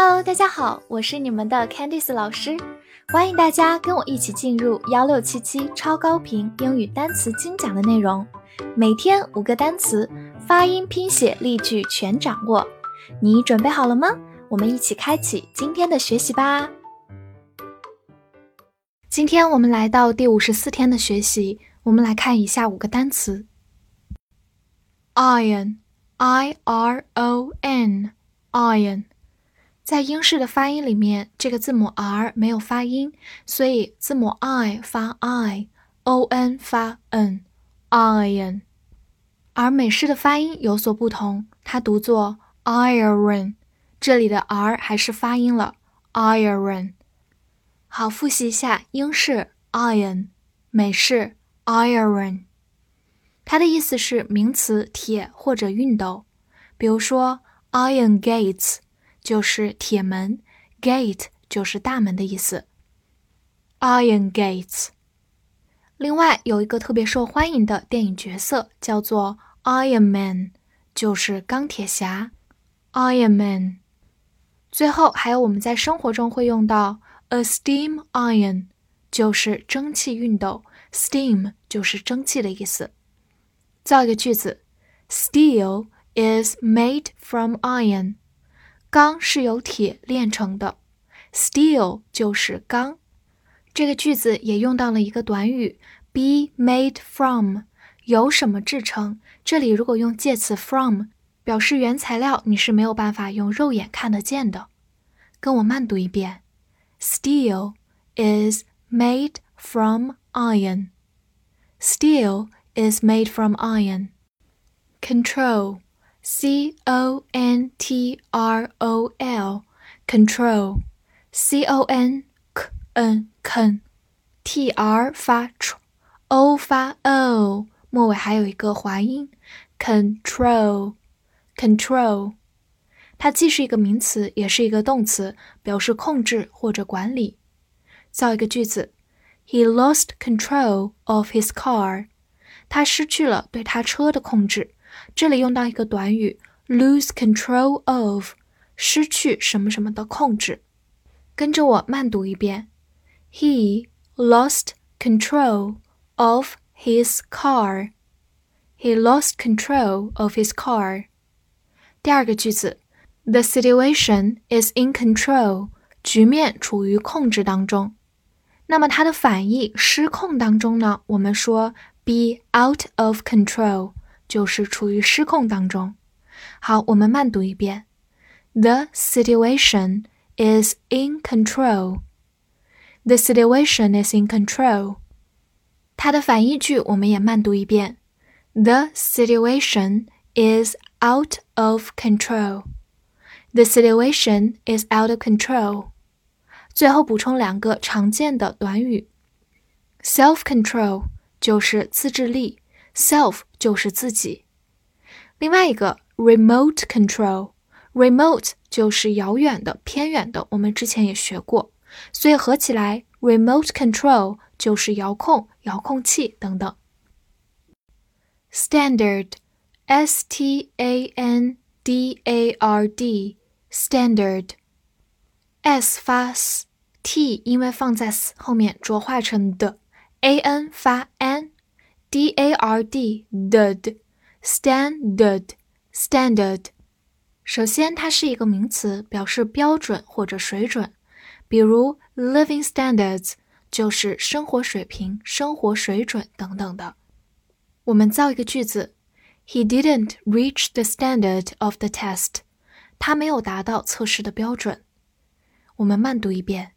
Hello，大家好，我是你们的 Candice 老师，欢迎大家跟我一起进入幺六七七超高频英语单词精讲的内容，每天五个单词，发音、拼写、例句全掌握，你准备好了吗？我们一起开启今天的学习吧。今天我们来到第五十四天的学习，我们来看以下五个单词：iron，i r o n，iron。在英式的发音里面，这个字母 r 没有发音，所以字母 i 发 i，o n 发 n，iron。而美式的发音有所不同，它读作 iron，这里的 r 还是发音了 iron。好，复习一下英式 iron，美式 iron。它的意思是名词铁或者熨斗，比如说 iron gates。就是铁门，gate 就是大门的意思。Iron gates。另外有一个特别受欢迎的电影角色叫做 Iron Man，就是钢铁侠。Iron Man。最后还有我们在生活中会用到 a steam iron，就是蒸汽熨斗，steam 就是蒸汽的意思。造一个句子：Steel is made from iron。钢是由铁炼成的，steel 就是钢。这个句子也用到了一个短语 be made from，由什么制成？这里如果用介词 from 表示原材料，你是没有办法用肉眼看得见的。跟我慢读一遍：Steel is made from iron. Steel is made from iron. Control. C O N T R O L control C O N K N N，T R 发 tr，O 发 o，末尾还有一个滑音，control control，它既是一个名词，也是一个动词，表示控制或者管理。造一个句子：He lost control of his car，他失去了对他车的控制。 这里用到一个短语 lose control of，失去什么什么的控制。跟着我慢读一遍：He lost control of his car. He lost control of his car. 第二个句子：The situation is in control. 局面处于控制当中。那么它的反义失控当中呢？我们说 be out of control。就是处于失控当中。好，我们慢读一遍：The situation is in control. The situation is in control. 它的反义句我们也慢读一遍：The situation is out of control. The situation is out of control. 最后补充两个常见的短语：self-control 就是自制力。 Self 就是自己，另外一个 remote control，remote 就是遥远的、偏远的，我们之前也学过，所以合起来 remote control 就是遥控、遥控器等等。Standard，s t a n d a r d，standard，s 发 s，t 因为放在 s 后面浊化成的，a n 发 n。 D A R D D standard standard，首先它是一个名词，表示标准或者水准。比如 living standards 就是生活水平、生活水准等等的。我们造一个句子：He didn't reach the standard of the test。他没有达到测试的标准。我们慢读一遍：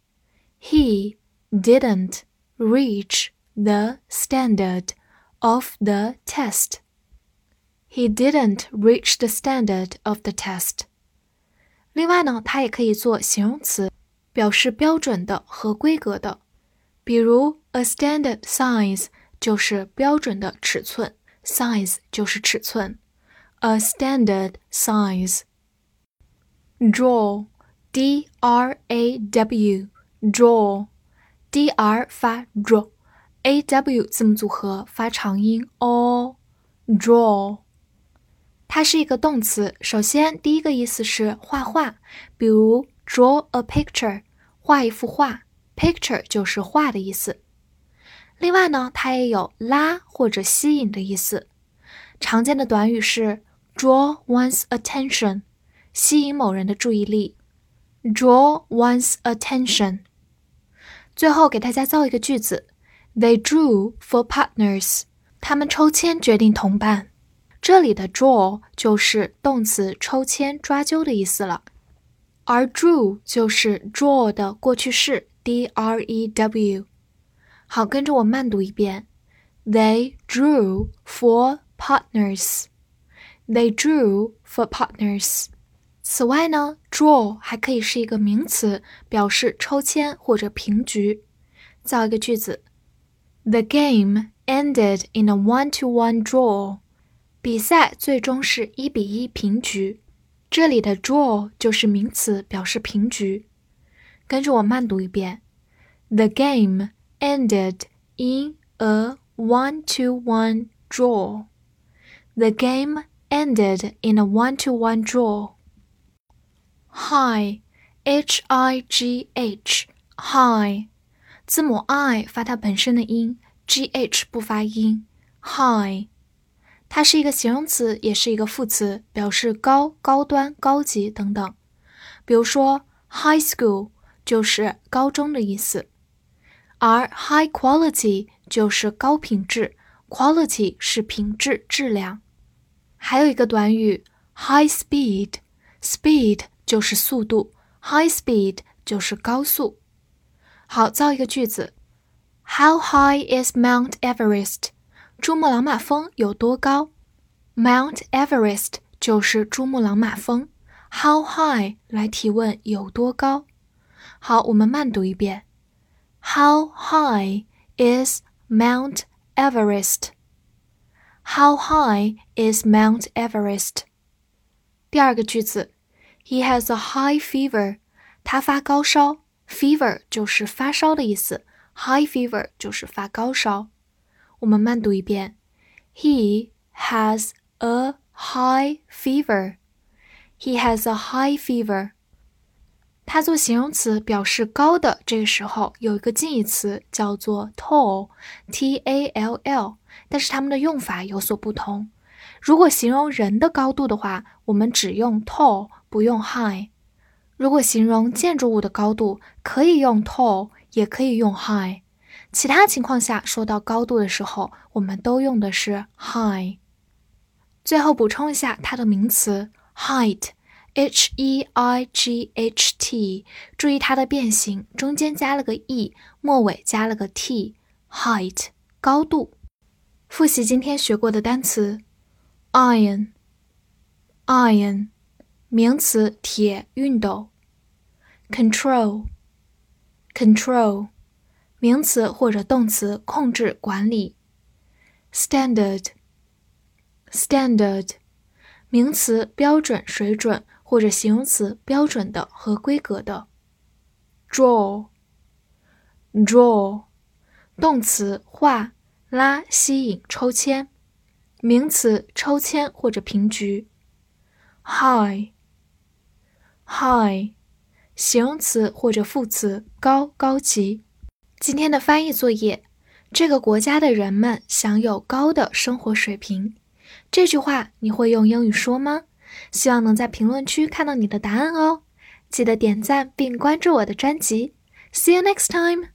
He didn't reach the standard。 of the test. He didn't reach the standard of the test. 另外呢，它也可以做形容词，表示标准的、合规格的。比如 a standard size 就是标准的尺寸，size 就是尺寸，a standard size。draw d r a w draw d r 发 draw。 A w 字母组合发长音 o，draw，它是一个动词。首先，第一个意思是画画，比如 draw a picture，画一幅画，picture 就是画的意思。另外呢，它也有拉或者吸引的意思。常见的短语是 draw one's attention，吸引某人的注意力。draw one's attention。最后给大家造一个句子 ：They drew for partners。他们抽签决定同伴。这里的 draw 就是动词抽签、抓阄的意思了，而 drew 就是 draw 的过去式，d r e w。好，跟着我慢读一遍：They drew for partners. They drew for partners. 此外呢，draw 还可以是一个名词，表示抽签或者平局。造一个句子 ：The game ended in a one-to-one draw. 比赛最终是一比一平局。这里的 draw 就是名词，表示平局。跟着我慢读一遍：The game ended in a one-to-one draw. The game ended in a one-to-one draw. High, H-I-G-H, high， 字母 i 发它本身的音，G-H 不发音。High。它是一个形容词，也是一个副词，表示高、高端、高级等等。比如说，high school 就是高中的意思，而 high quality 就是高品质，quality 是品质、质量。还有一个短语 high speed，speed 就是速度，high speed 就是高速。好，造一个句子：How high is Mount Everest？珠穆朗玛峰有多高？Mount Everest 就是珠穆朗玛峰。How high 来提问有多高？好，我们慢读一遍。How high is Mount Everest？How high is Mount Everest？第二个句子，He has a high fever。他发高烧 ，fever 就是发烧的意思，high fever 就是发高烧。我们慢读一遍：He has a high fever. He has a high fever. 它做形容词表示高的，这个时候有一个近义词叫做 tall，t a l l，但是它们的用法有所不同。如果形容人的高度的话，我们只用 tall，不用 high。如果形容建筑物的高度，可以用 tall，也可以用 high。其他情况下说到高度的时候，我们都用的是 high。最后补充一下它的名词 height，h e i g h t，注意它的变形，中间加了个 e，末尾加了个 t，height 高度。复习今天学过的单词：iron，iron 名词铁熨斗 ；control，control。名词或者动词，控制、管理。standard，standard，名词，标准、水准，或者形容词，标准的、合规格的。draw，draw，动词，画、拉、吸引、抽签。名词，抽签或者平局。high，high， 形容词或者副词，高、高级。今天的翻译作业：这个国家的人们享有高的生活水平。这句话你会用英语说吗？希望能在评论区看到你的答案哦！记得点赞并关注我的专辑。See you next time.